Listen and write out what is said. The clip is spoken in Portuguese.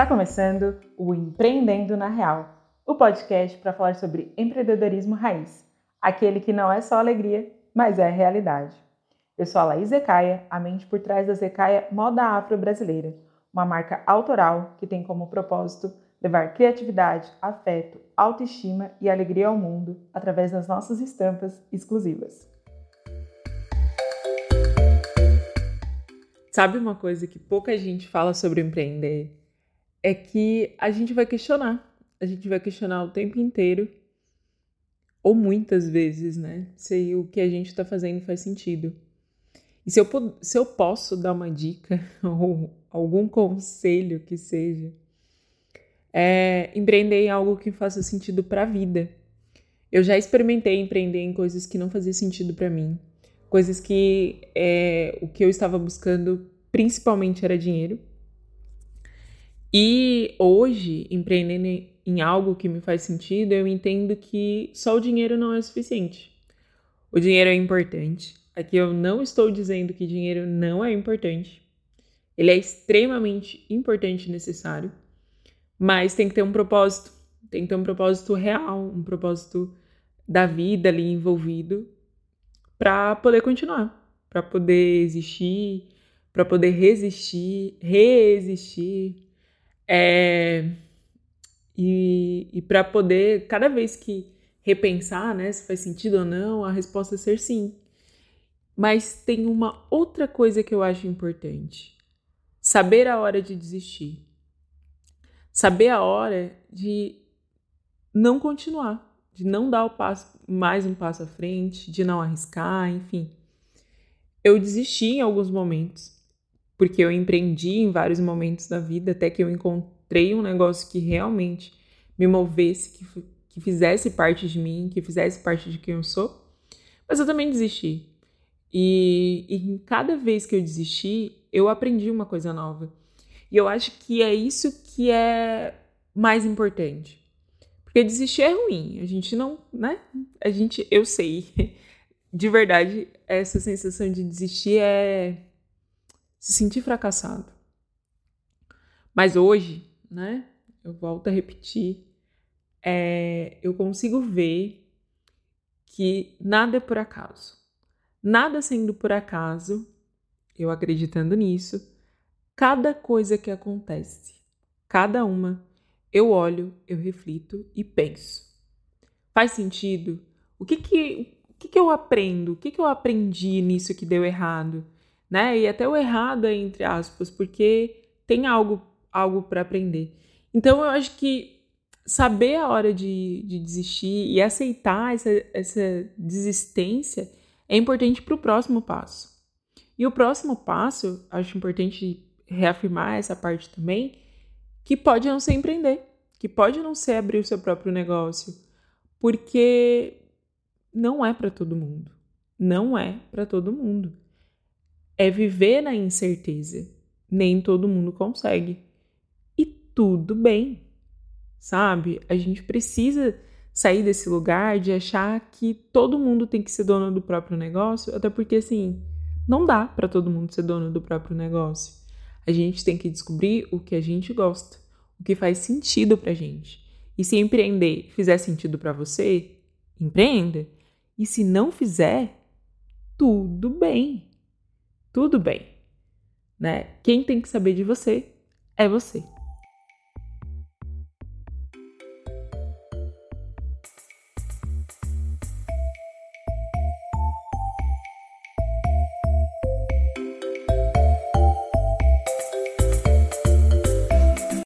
Está começando o Empreendendo na Real, o podcast para falar sobre empreendedorismo raiz, aquele que não é só alegria, mas é realidade. Eu sou a Laís a mente por trás da Zecaia Moda Afro Brasileira, uma marca autoral que tem como propósito levar criatividade, afeto, autoestima e alegria ao mundo através das nossas estampas exclusivas. Sabe uma coisa que pouca gente fala sobre empreender? É que a gente vai questionar. A gente vai questionar o tempo inteiro, ou muitas vezes, né? Se o que a gente está fazendo faz sentido. E se eu, se eu posso dar uma dica ou algum conselho que seja, é empreender em algo que faça sentido para a vida. Eu já experimentei empreender em coisas que não faziam sentido para mim coisas que é, o que eu estava buscando principalmente era dinheiro. E hoje, empreendendo em algo que me faz sentido, eu entendo que só o dinheiro não é suficiente. O dinheiro é importante. Aqui eu não estou dizendo que dinheiro não é importante. Ele é extremamente importante e necessário, mas tem que ter um propósito, tem que ter um propósito real, um propósito da vida ali envolvido para poder continuar, para poder existir, para poder resistir, reexistir, é, e, e para poder, cada vez que repensar né, se faz sentido ou não, a resposta é ser sim. Mas tem uma outra coisa que eu acho importante: saber a hora de desistir, saber a hora de não continuar de não dar o passo, mais um passo à frente, de não arriscar, enfim. Eu desisti em alguns momentos, porque eu empreendi em vários momentos da vida até que eu encontrei um negócio que realmente me movesse, que, que fizesse parte de mim, que fizesse parte de quem eu sou. Mas eu também desisti. E, e cada vez que eu desisti, eu aprendi uma coisa nova. E eu acho que é isso que é mais importante. Porque desistir é ruim. A gente não, né? A gente, eu sei. De verdade, essa sensação de desistir é se sentir fracassado. Mas hoje, né? Eu volto a repetir. É, eu consigo ver que nada é por acaso. Nada sendo por acaso, eu acreditando nisso, cada coisa que acontece, cada uma eu olho, eu reflito e penso. Faz sentido? O que que, o que, que eu aprendo? O que, que eu aprendi nisso que deu errado? Né? E até o errado entre aspas, porque tem algo, algo para aprender. Então eu acho que saber a hora de, de desistir e aceitar essa, essa desistência é importante para o próximo passo. E o próximo passo, acho importante reafirmar essa parte também, que pode não ser empreender, que pode não ser abrir o seu próprio negócio, porque não é para todo mundo. Não é para todo mundo. É viver na incerteza. Nem todo mundo consegue. E tudo bem, sabe? A gente precisa sair desse lugar de achar que todo mundo tem que ser dono do próprio negócio, até porque assim, não dá para todo mundo ser dono do próprio negócio. A gente tem que descobrir o que a gente gosta, o que faz sentido pra gente. E se empreender fizer sentido para você, empreenda. E se não fizer, tudo bem. Tudo bem. Né? Quem tem que saber de você é você.